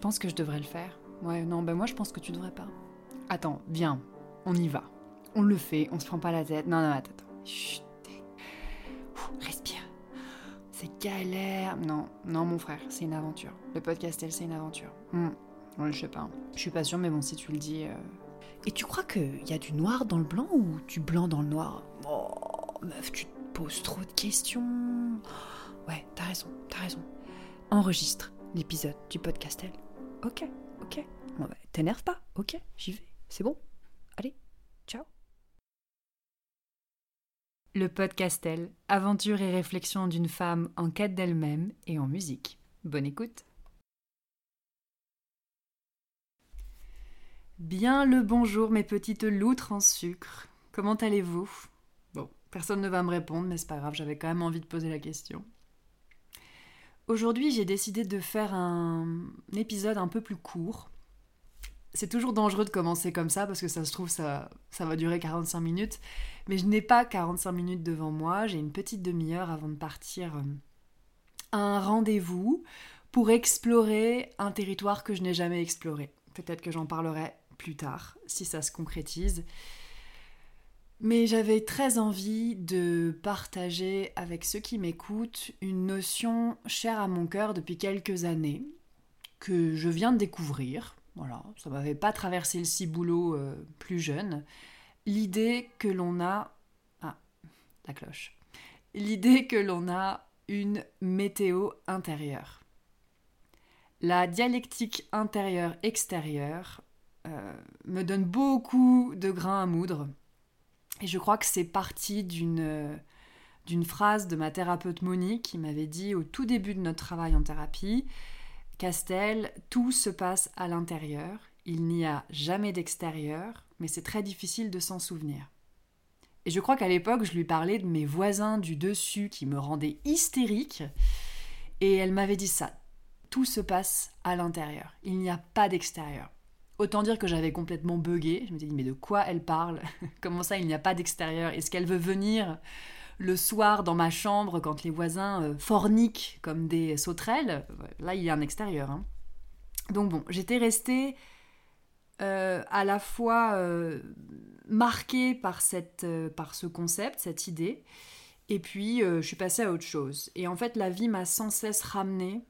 penses que je devrais le faire Ouais, non, ben moi je pense que tu devrais pas. Attends, viens, on y va. On le fait, on se prend pas la tête. Non, non, attends, attends. Chut. Respire. C'est galère. Non, non, mon frère, c'est une aventure. Le podcastel, c'est une aventure. Hmm. Ouais, je sais pas. Je suis pas sûre, mais bon, si tu le dis. euh, Et tu crois qu'il y a du noir dans le blanc ou du blanc dans le noir? Oh, meuf, tu te poses trop de questions. Ouais, t'as raison, t'as raison. Enregistre l'épisode du podcastel. Ok, ok. Bah, T'énerve pas, ok, j'y vais. C'est bon. Allez, ciao. Le podcastel, aventure et réflexion d'une femme en quête d'elle-même et en musique. Bonne écoute. Bien le bonjour mes petites loutres en sucre. Comment allez-vous? Bon, personne ne va me répondre, mais c'est pas grave, j'avais quand même envie de poser la question. Aujourd'hui, j'ai décidé de faire un épisode un peu plus court. C'est toujours dangereux de commencer comme ça parce que ça se trouve ça, va durer 45 minutes. Mais je n'ai pas 45 minutes devant moi, j'ai une petite demi-heure avant de partir euh, à un rendez-vous pour explorer un territoire que je n'ai jamais exploré. Peut-être que j'en parlerai plus tard, si ça se concrétise. Mais j'avais très envie de partager avec ceux qui m'écoutent une notion chère à mon cœur depuis quelques années, que je viens de découvrir. Voilà, ça m'avait pas traversé le ciboulot euh, plus jeune. L'idée que l'on a. Ah, la cloche. L'idée que l'on a une météo intérieure. La dialectique intérieure-extérieure euh, me donne beaucoup de grains à moudre. Et je crois que c'est parti d'une euh, d'une phrase de ma thérapeute Monique qui m'avait dit au tout début de notre travail en thérapie Castel, tout se passe à l'intérieur, il n'y a jamais d'extérieur, mais c'est très difficile de s'en souvenir. Et je crois qu'à l'époque, je lui parlais de mes voisins du dessus qui me rendaient hystérique, et elle m'avait dit ça. Tout se passe à l'intérieur, il n'y a pas d'extérieur. Autant dire que j'avais complètement bugué, je me dit mais de quoi elle parle? Comment ça il n'y a pas d'extérieur? Est-ce qu'elle veut venir le soir dans ma chambre quand les voisins euh, forniquent comme des sauterelles? Là il y a un extérieur. hein. Donc bon, j'étais restée euh, à la fois euh, marquée par, cette, par ce concept, cette idée, et puis je suis passée à autre chose. Et en fait, la vie m'a sans cesse ramenée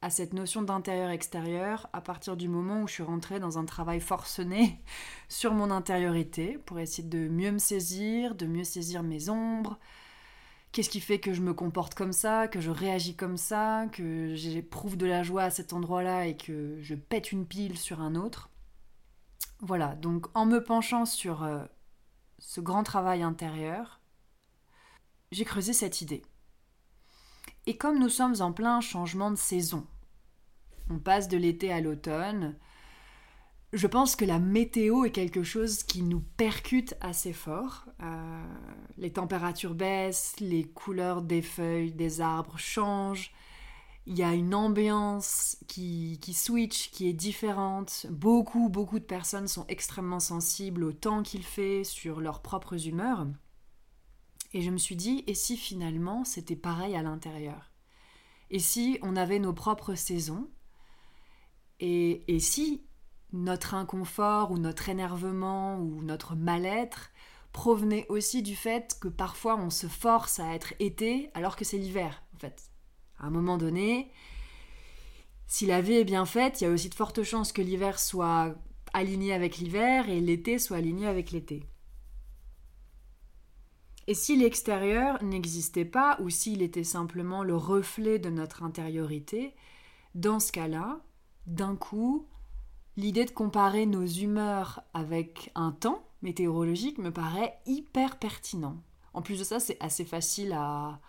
à cette notion d'intérieur-extérieur à partir du moment où je suis rentrée dans un travail forcené sur mon intériorité pour essayer de mieux me saisir, de mieux saisir mes ombres. Qu'est-ce qui fait que je me comporte comme ça, que je réagis comme ça, que j'éprouve de la joie à cet endroit-là et que je pète une pile sur un autre? Voilà, donc en me penchant sur euh, ce grand travail intérieur, j'ai creusé cette idée. Et comme nous sommes en plein changement de saison, on passe de l'été à l'automne, je pense que la météo est quelque chose qui nous percute assez fort. Euh, les températures baissent, les couleurs des feuilles des arbres changent, il y a une ambiance qui, qui switch, qui est différente. Beaucoup, beaucoup de personnes sont extrêmement sensibles au temps qu'il fait, sur leurs propres humeurs. Et je me suis dit, et si finalement c'était pareil à l'intérieur? Et si on avait nos propres saisons? Et, et si notre inconfort ou notre énervement ou notre mal-être provenait aussi du fait que parfois on se force à être été alors que c'est l'hiver, en fait? À un moment donné, si la vie est bien faite, il y a aussi de fortes chances que l'hiver soit aligné avec l'hiver et l'été soit aligné avec l'été. Et si l'extérieur n'existait pas, ou s'il était simplement le reflet de notre intériorité, dans ce cas-là, d'un coup, l'idée de comparer nos humeurs avec un temps météorologique me paraît hyper pertinent. En plus de ça, c'est assez facile à,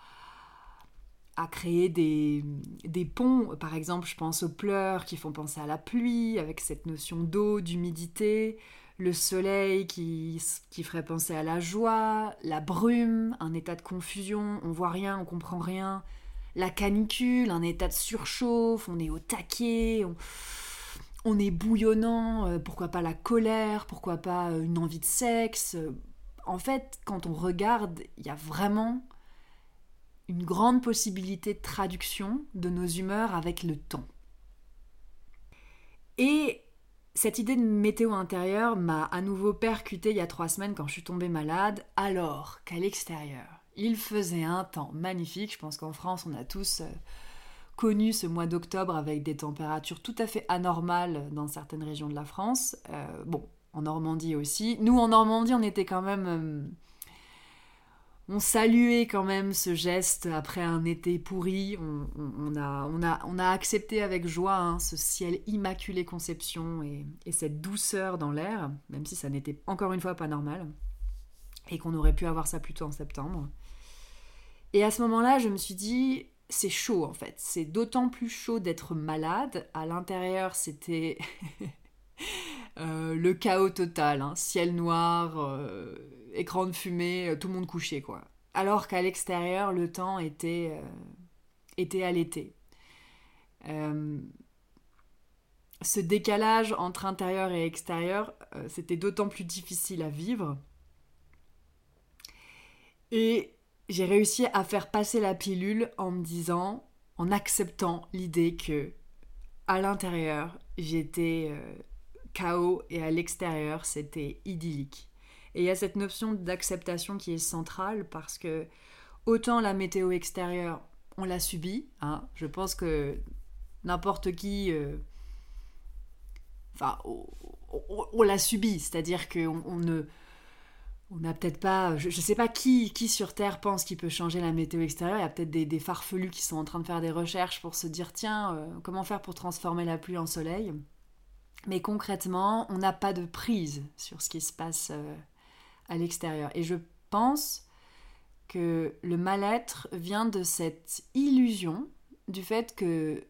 créer des, des ponts. Par exemple, je pense aux pleurs qui font penser à la pluie, avec cette notion d'eau, d'humidité, le soleil qui, qui ferait penser à la joie, la brume, un état de confusion, on voit rien, on comprend rien, la canicule, un état de surchauffe, on est au taquet, on, on est bouillonnant, euh, pourquoi pas la colère, pourquoi pas euh, une envie de sexe. En fait, quand on regarde, il y a vraiment une grande possibilité de traduction de nos humeurs avec le temps. Et cette idée de météo intérieure m'a à nouveau percuté il y a trois semaines quand je suis tombée malade, alors qu'à l'extérieur, il faisait un temps magnifique. Je pense qu'en France, on a tous euh, connu ce mois d'octobre avec des températures tout à fait anormales dans certaines régions de la France. Euh, bon, en Normandie aussi. Nous, en Normandie, on était quand même... On saluait quand même ce geste après un été pourri. On, a, accepté avec joie hein, ce ciel immaculé conception et, et cette douceur dans l'air, même si ça n'était encore une fois pas normal. Et qu'on aurait pu avoir ça plutôt en septembre. Et à ce moment-là, je me suis dit, c'est chaud en fait. C'est d'autant plus chaud d'être malade. À l'intérieur, c'était euh, le chaos total. Hein. Ciel noir, euh, écran de fumée, euh, tout le monde couché quoi. Alors qu'à l'extérieur, le temps était, était à l'été. ce décalage entre intérieur et extérieur, c'était d'autant plus difficile à vivre. Et j'ai réussi à faire passer la pilule en me disant, en acceptant l'idée que à l'intérieur j'étais chaos et à l'extérieur c'était idyllique. Et il y a cette notion d'acceptation qui est centrale parce que autant la météo extérieure on l'a subie, hein, je pense que n'importe qui, euh, enfin, on, l'a subie, c'est-à-dire qu'on on ne on n'a peut-être pas, je, ne sais pas qui, qui sur Terre pense qu'il peut changer la météo extérieure. Il y a peut-être des, farfelus qui sont en train de faire des recherches pour se dire tiens, euh, comment faire pour transformer la pluie en soleil? Mais concrètement, on n'a pas de prise sur ce qui se passe euh, à l'extérieur. Et je pense que le mal-être vient de cette illusion du fait que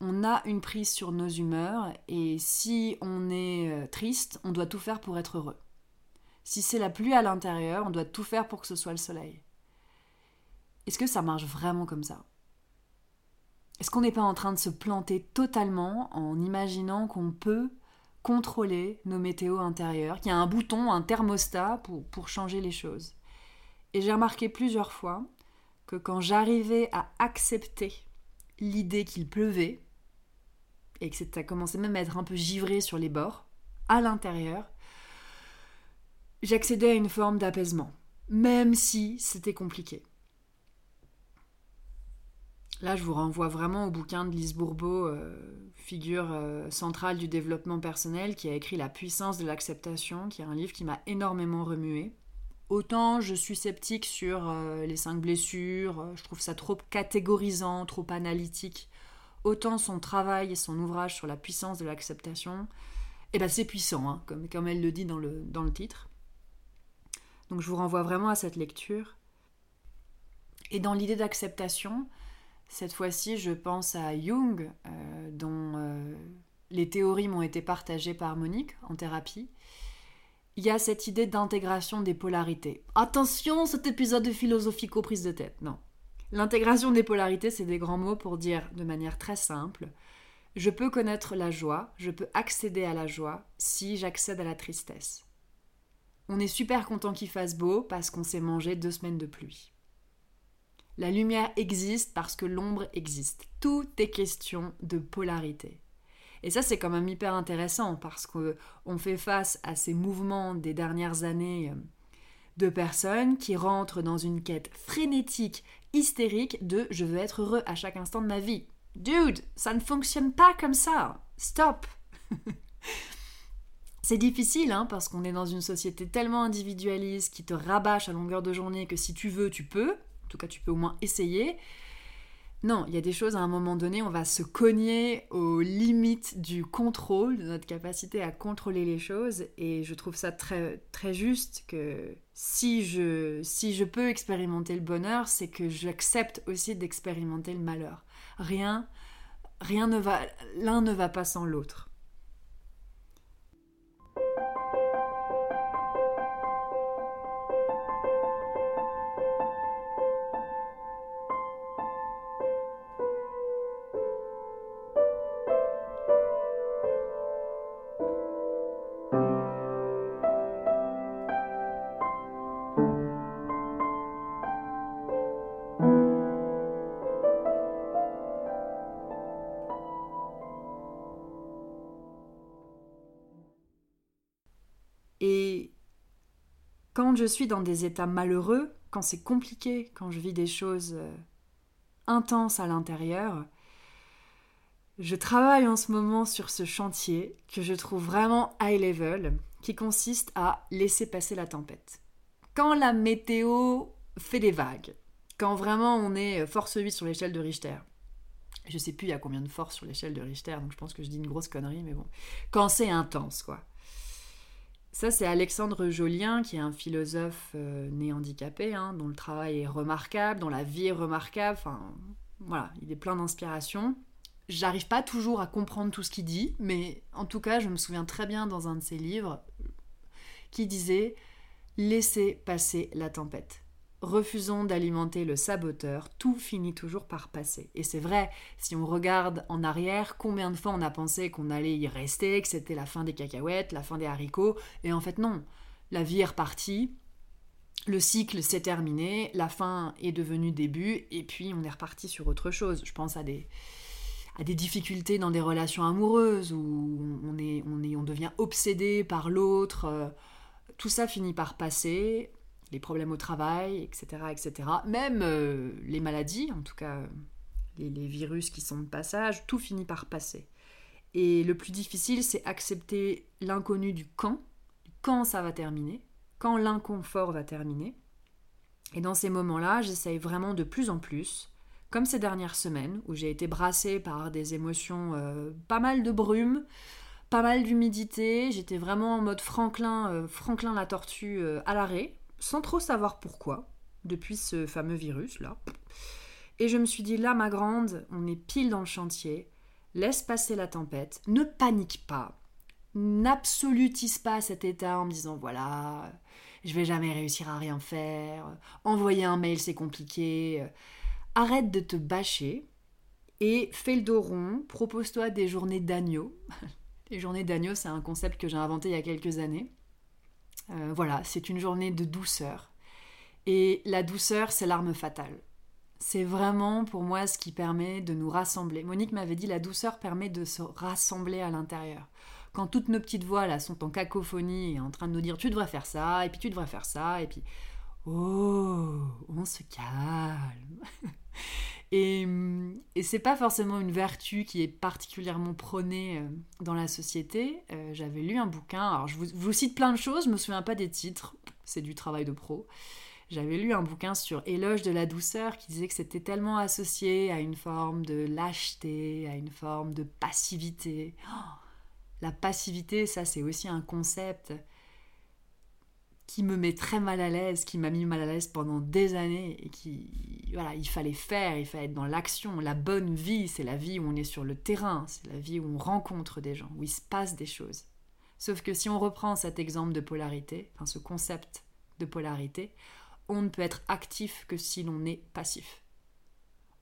on a une prise sur nos humeurs et si on est euh, triste, on doit tout faire pour être heureux. Si c'est la pluie à l'intérieur, on doit tout faire pour que ce soit le soleil. Est-ce que ça marche vraiment comme ça? Est-ce qu'on n'est pas en train de se planter totalement en imaginant qu'on peut contrôler nos météos intérieures, qu'il y a un bouton, un thermostat pour, pour changer les choses Et j'ai remarqué plusieurs fois que quand j'arrivais à accepter l'idée qu'il pleuvait, et que ça commençait même à être un peu givré sur les bords, à l'intérieur, j'accédais à une forme d'apaisement, même si c'était compliqué. Là, je vous renvoie vraiment au bouquin de Lise Bourbeau, euh, figure euh, centrale du développement personnel, qui a écrit La puissance de l'acceptation, qui est un livre qui m'a énormément remué. Autant je suis sceptique sur euh, les cinq blessures, je trouve ça trop catégorisant, trop analytique. Autant son travail et son ouvrage sur la puissance de l'acceptation, eh ben c'est puissant, hein, comme, comme elle le dit dans le, dans le titre. Donc je vous renvoie vraiment à cette lecture. Et dans l'idée d'acceptation, cette fois-ci, je pense à Jung, euh, dont euh, les théories m'ont été partagées par Monique en thérapie. Il y a cette idée d'intégration des polarités. Attention, cet épisode de philosophico prise de tête, non. L'intégration des polarités, c'est des grands mots pour dire de manière très simple, je peux connaître la joie, je peux accéder à la joie si j'accède à la tristesse. On est super content qu'il fasse beau parce qu'on s'est mangé deux semaines de pluie. La lumière existe parce que l'ombre existe. Tout est question de polarité. Et ça, c'est quand même hyper intéressant parce qu'on fait face à ces mouvements des dernières années euh, de personnes qui rentrent dans une quête frénétique, hystérique de je veux être heureux à chaque instant de ma vie. Dude, ça ne fonctionne pas comme ça. Stop. C'est difficile hein, parce qu'on est dans une société tellement individualiste qui te rabâche à longueur de journée que si tu veux, tu peux. Tout cas, tu peux au moins essayer. Non, il y a des choses à un moment donné, on va se cogner aux limites du contrôle, de notre capacité à contrôler les choses. Et je trouve ça très, très juste que si je, si je peux expérimenter le bonheur, c'est que j'accepte aussi d'expérimenter le malheur. Rien, rien ne va, l'un ne va pas sans l'autre. Quand je suis dans des états malheureux, quand c'est compliqué, quand je vis des choses euh, intenses à l'intérieur, je travaille en ce moment sur ce chantier que je trouve vraiment high level, qui consiste à laisser passer la tempête. Quand la météo fait des vagues, quand vraiment on est force 8 sur l'échelle de Richter, je sais plus il y a combien de force sur l'échelle de Richter, donc je pense que je dis une grosse connerie, mais bon, quand c'est intense, quoi. Ça, c'est Alexandre Jolien, qui est un philosophe euh, né handicapé, hein, dont le travail est remarquable, dont la vie est remarquable. Enfin, voilà, il est plein d'inspiration. J'arrive pas toujours à comprendre tout ce qu'il dit, mais en tout cas, je me souviens très bien dans un de ses livres qui disait Laissez passer la tempête. Refusons d'alimenter le saboteur, tout finit toujours par passer. Et c'est vrai, si on regarde en arrière, combien de fois on a pensé qu'on allait y rester, que c'était la fin des cacahuètes, la fin des haricots, et en fait non. La vie est repartie, le cycle s'est terminé, la fin est devenue début, et puis on est reparti sur autre chose. Je pense à des, à des difficultés dans des relations amoureuses où on, est, on, est, on devient obsédé par l'autre. Euh, tout ça finit par passer les problèmes au travail, etc. etc. Même euh, les maladies, en tout cas les, virus qui sont de passage, tout finit par passer. Et le plus difficile, c'est accepter l'inconnu du quand, quand ça va terminer, quand l'inconfort va terminer. Et dans ces moments-là, j'essaye vraiment de plus en plus, comme ces dernières semaines, où j'ai été brassée par des émotions, euh, pas mal de brume, pas mal d'humidité, j'étais vraiment en mode Franklin, euh, Franklin la tortue à l'arrêt, sans trop savoir pourquoi, depuis ce fameux virus-là. Et je me suis dit, là, ma grande, on est pile dans le chantier, laisse passer la tempête, ne panique pas, n'absolutise pas cet état en me disant, voilà, je vais jamais réussir à rien faire, envoyer un mail, c'est compliqué. Arrête de te bâcher et fais le dos rond, propose-toi des journées d'agneau. Les journées d'agneau, c'est un concept que j'ai inventé il y a quelques années. Euh, voilà, c'est une journée de douceur. Et la douceur, c'est l'arme fatale. C'est vraiment pour moi ce qui permet de nous rassembler. Monique m'avait dit la douceur permet de se rassembler à l'intérieur. Quand toutes nos petites voix là sont en cacophonie et en train de nous dire tu devrais faire ça, et puis tu devrais faire ça, et puis oh, on se calme. Et, c'est pas forcément une vertu qui est particulièrement prônée euh, dans la société. Euh, j'avais lu un bouquin, alors je vous, cite plein de choses, je me souviens pas des titres, c'est du travail de pro. J'avais lu un bouquin sur Éloge de la douceur qui disait que c'était tellement associé à une forme de lâcheté, à une forme de passivité. Oh, la passivité, ça c'est aussi un concept qui me met très mal à l'aise, qui m'a mis mal à l'aise pendant des années et qui voilà, il fallait faire, il fallait être dans l'action. La bonne vie, c'est la vie où on est sur le terrain, c'est la vie où on rencontre des gens, où il se passe des choses. Sauf que si on reprend cet exemple de polarité, enfin ce concept de polarité, on ne peut être actif que si l'on est passif.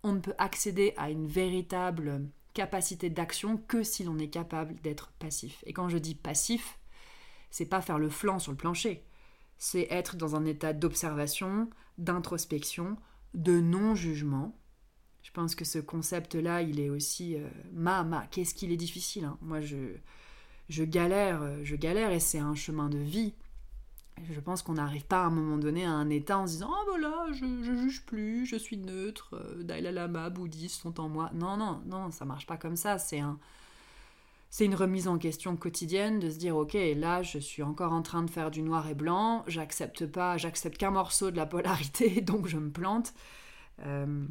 On ne peut accéder à une véritable capacité d'action que si l'on est capable d'être passif. Et quand je dis passif, c'est pas faire le flanc sur le plancher c'est être dans un état d'observation, d'introspection, de non-jugement. Je pense que ce concept-là, il est aussi euh, ma, ma, qu'est-ce qu'il est difficile. Hein. Moi, je, je galère, euh, je galère et c'est un chemin de vie. Je pense qu'on n'arrive pas à un moment donné à un état en se disant Oh voilà, je, je juge plus, je suis neutre, euh, Dalai Lama, bouddhiste sont en moi. Non, non, non, ça marche pas comme ça. C'est un, c'est une remise en question quotidienne de se dire ok là je suis encore en train de faire du noir et blanc j'accepte pas j'accepte qu'un morceau de la polarité donc je me plante. Euh,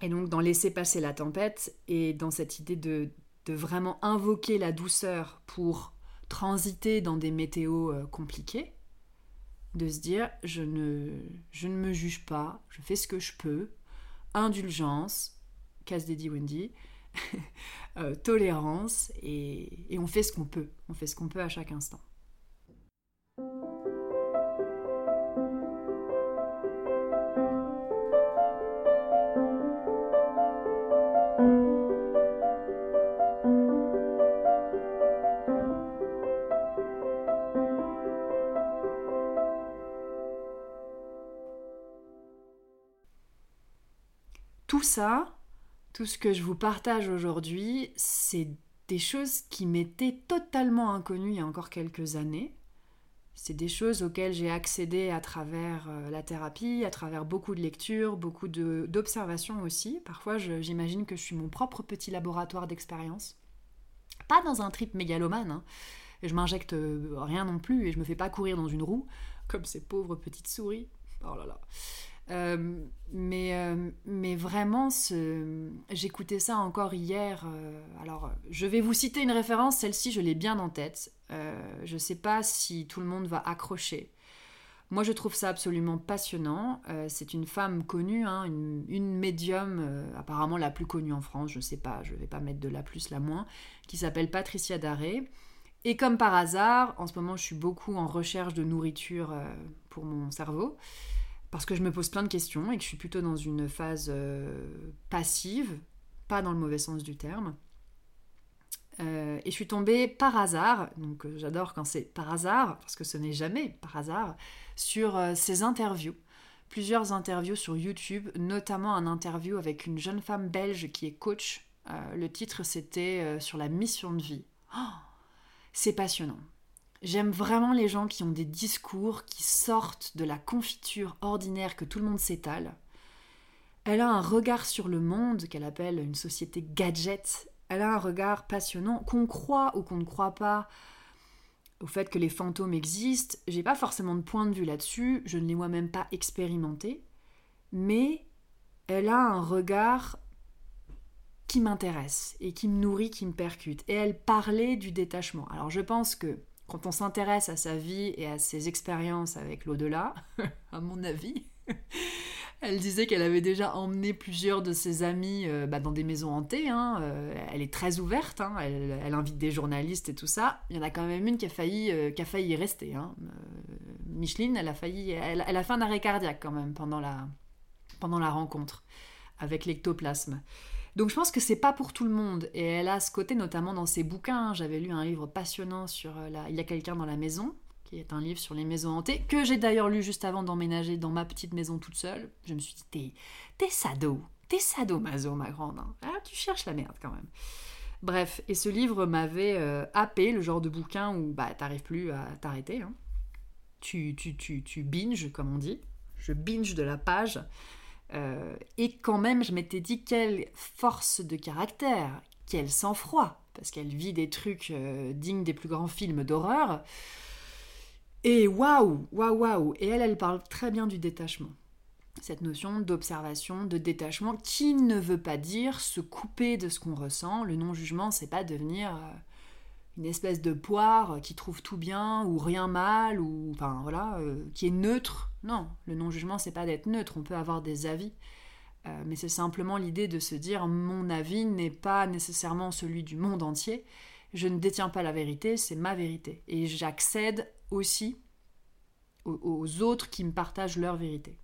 et donc dans laisser passer la tempête et dans cette idée de, vraiment invoquer la douceur pour transiter dans des météos euh, compliqués de se dire je ne je ne me juge pas je fais ce que je peux indulgence casse Wendy Euh, tolérance et, et on fait ce qu'on peut. On fait ce qu'on peut à chaque instant. Tout ça, tout ce que je vous partage aujourd'hui, c'est des choses qui m'étaient totalement inconnues il y a encore quelques années. C'est des choses auxquelles j'ai accédé à travers euh, la thérapie, à travers beaucoup de lectures, beaucoup d'observations aussi. Parfois, j'imagine que je suis mon propre petit laboratoire d'expérience. Pas dans un trip mégalomane. Hein. Je m'injecte euh, rien non plus et je me fais pas courir dans une roue, comme ces pauvres petites souris. Oh là là. Euh, mais, euh, mais vraiment, ce... j'écoutais ça encore hier. Euh, alors, je vais vous citer une référence, celle-ci, je l'ai bien en tête. je ne sais pas si tout le monde va accrocher. Moi, je trouve ça absolument passionnant. c'est une femme connue, hein, une, une, médium, apparemment la plus connue en France, je ne sais pas, je ne vais pas mettre de la plus, la moins, qui s'appelle Patricia Daré. Et comme par hasard, en ce moment, je suis beaucoup en recherche de nourriture pour mon cerveau parce que je me pose plein de questions et que je suis plutôt dans une phase euh, passive, pas dans le mauvais sens du terme. Euh, et je suis tombée par hasard, donc euh, j'adore quand c'est par hasard, parce que ce n'est jamais par hasard, sur ces interviews. Plusieurs interviews sur YouTube, notamment un interview avec une jeune femme belge qui est coach. le titre c'était sur la mission de vie. Oh, c'est passionnant. J'aime vraiment les gens qui ont des discours qui sortent de la confiture ordinaire que tout le monde s'étale. Elle a un regard sur le monde qu'elle appelle une société gadget. Elle a un regard passionnant qu'on croit ou qu'on ne croit pas au fait que les fantômes existent. J'ai pas forcément de point de vue là-dessus, je ne les vois même pas expérimentés, mais elle a un regard qui m'intéresse et qui me nourrit, qui me percute. Et elle parlait du détachement. Alors je pense que quand on s'intéresse à sa vie et à ses expériences avec l'au-delà, à mon avis, elle disait qu'elle avait déjà emmené plusieurs de ses amis euh, bah, dans des maisons hantées. Hein, euh, elle est très ouverte, hein, elle, invite des journalistes et tout ça. Il y en a quand même une qui a failli, euh, y rester. Hein. Micheline, elle a failli, elle, elle, a fait un arrêt cardiaque quand même pendant la, pendant la rencontre avec l'ectoplasme. Donc je pense que c'est pas pour tout le monde. Et elle a ce côté notamment dans ses bouquins. J'avais lu un livre passionnant sur euh, la... Il y a quelqu'un dans la maison, qui est un livre sur les maisons hantées, que j'ai d'ailleurs lu juste avant d'emménager dans ma petite maison toute seule. Je me suis dit, t'es, sado, t'es sado-maso, ma grande. Hein. Ah, tu cherches la merde quand même. Bref, et ce livre m'avait euh, happé, le genre de bouquin où bah, t'arrives plus à t'arrêter. Hein. Tu, tu, tu, tu binges, comme on dit. Je binge de la page. Euh, et quand même, je m'étais dit quelle force de caractère, quel sang-froid, parce qu'elle vit des trucs euh, dignes des plus grands films d'horreur. Et waouh, waouh, waouh. Et elle, elle parle très bien du détachement. Cette notion d'observation, de détachement, qui ne veut pas dire se couper de ce qu'on ressent. Le non-jugement, c'est pas devenir euh, une espèce de poire qui trouve tout bien ou rien mal ou enfin voilà euh, qui est neutre. Non le non jugement c'est pas d'être neutre. On peut avoir des avis euh, mais c'est simplement l'idée de se dire mon avis n'est pas nécessairement celui du monde entier. Je ne détiens pas la vérité c'est ma vérité. Et j'accède aussi aux, autres qui me partagent leur vérité.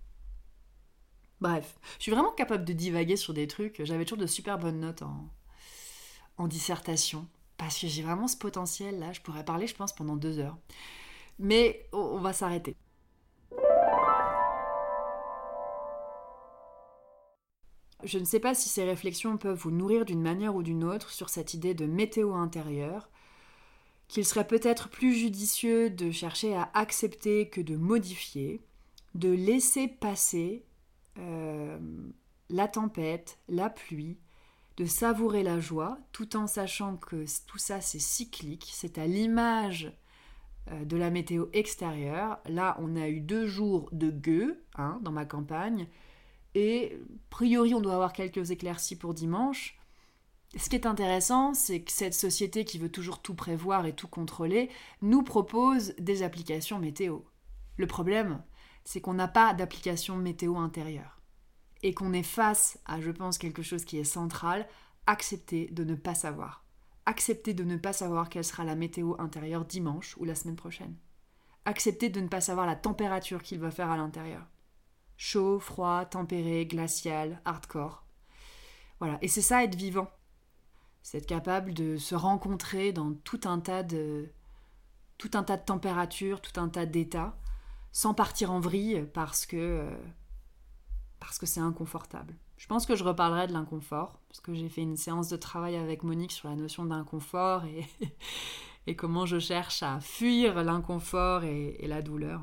Bref je suis vraiment capable de divaguer sur des trucs. J'avais toujours de super bonnes notes en, en dissertation parce que j'ai vraiment ce potentiel là, je pourrais parler je pense pendant deux heures. Mais on va s'arrêter. Je ne sais pas si ces réflexions peuvent vous nourrir d'une manière ou d'une autre sur cette idée de météo intérieure, qu'il serait peut-être plus judicieux de chercher à accepter que de modifier, de laisser passer euh, la tempête, la pluie, de savourer la joie, tout en sachant que tout ça c'est cyclique, c'est à l'image euh, de la météo extérieure. Là, on a eu deux jours de gueux hein, dans ma campagne, et a priori, on doit avoir quelques éclaircies pour dimanche. Ce qui est intéressant, c'est que cette société qui veut toujours tout prévoir et tout contrôler nous propose des applications météo. Le problème, c'est qu'on n'a pas d'application météo intérieure et qu'on est face à, je pense, quelque chose qui est central, accepter de ne pas savoir. Accepter de ne pas savoir quelle sera la météo intérieure dimanche ou la semaine prochaine. Accepter de ne pas savoir la température qu'il va faire à l'intérieur. Chaud, froid, tempéré, glacial, hardcore. Voilà, et c'est ça être vivant. C'est être capable de se rencontrer dans tout un tas de tout un tas de températures, tout un tas d'états, sans partir en vrille parce que euh, parce que c'est inconfortable. Je pense que je reparlerai de l'inconfort, parce que j'ai fait une séance de travail avec Monique sur la notion d'inconfort, et, comment je cherche à fuir l'inconfort et, la douleur.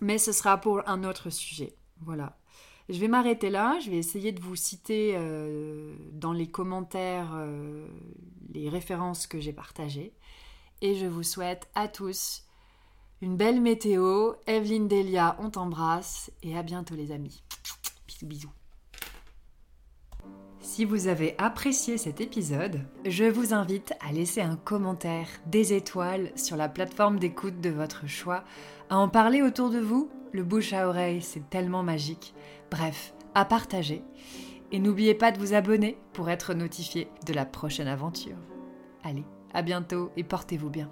Mais ce sera pour un autre sujet. Voilà. Je vais m'arrêter là, je vais essayer de vous citer euh, dans les commentaires euh, les références que j'ai partagées. Et je vous souhaite à tous une belle météo. Evelyne Delia, on t'embrasse et à bientôt les amis. Bisous bisous. Si vous avez apprécié cet épisode, je vous invite à laisser un commentaire, des étoiles sur la plateforme d'écoute de votre choix, à en parler autour de vous. Le bouche à oreille, c'est tellement magique. Bref, à partager. Et n'oubliez pas de vous abonner pour être notifié de la prochaine aventure. Allez, à bientôt et portez-vous bien.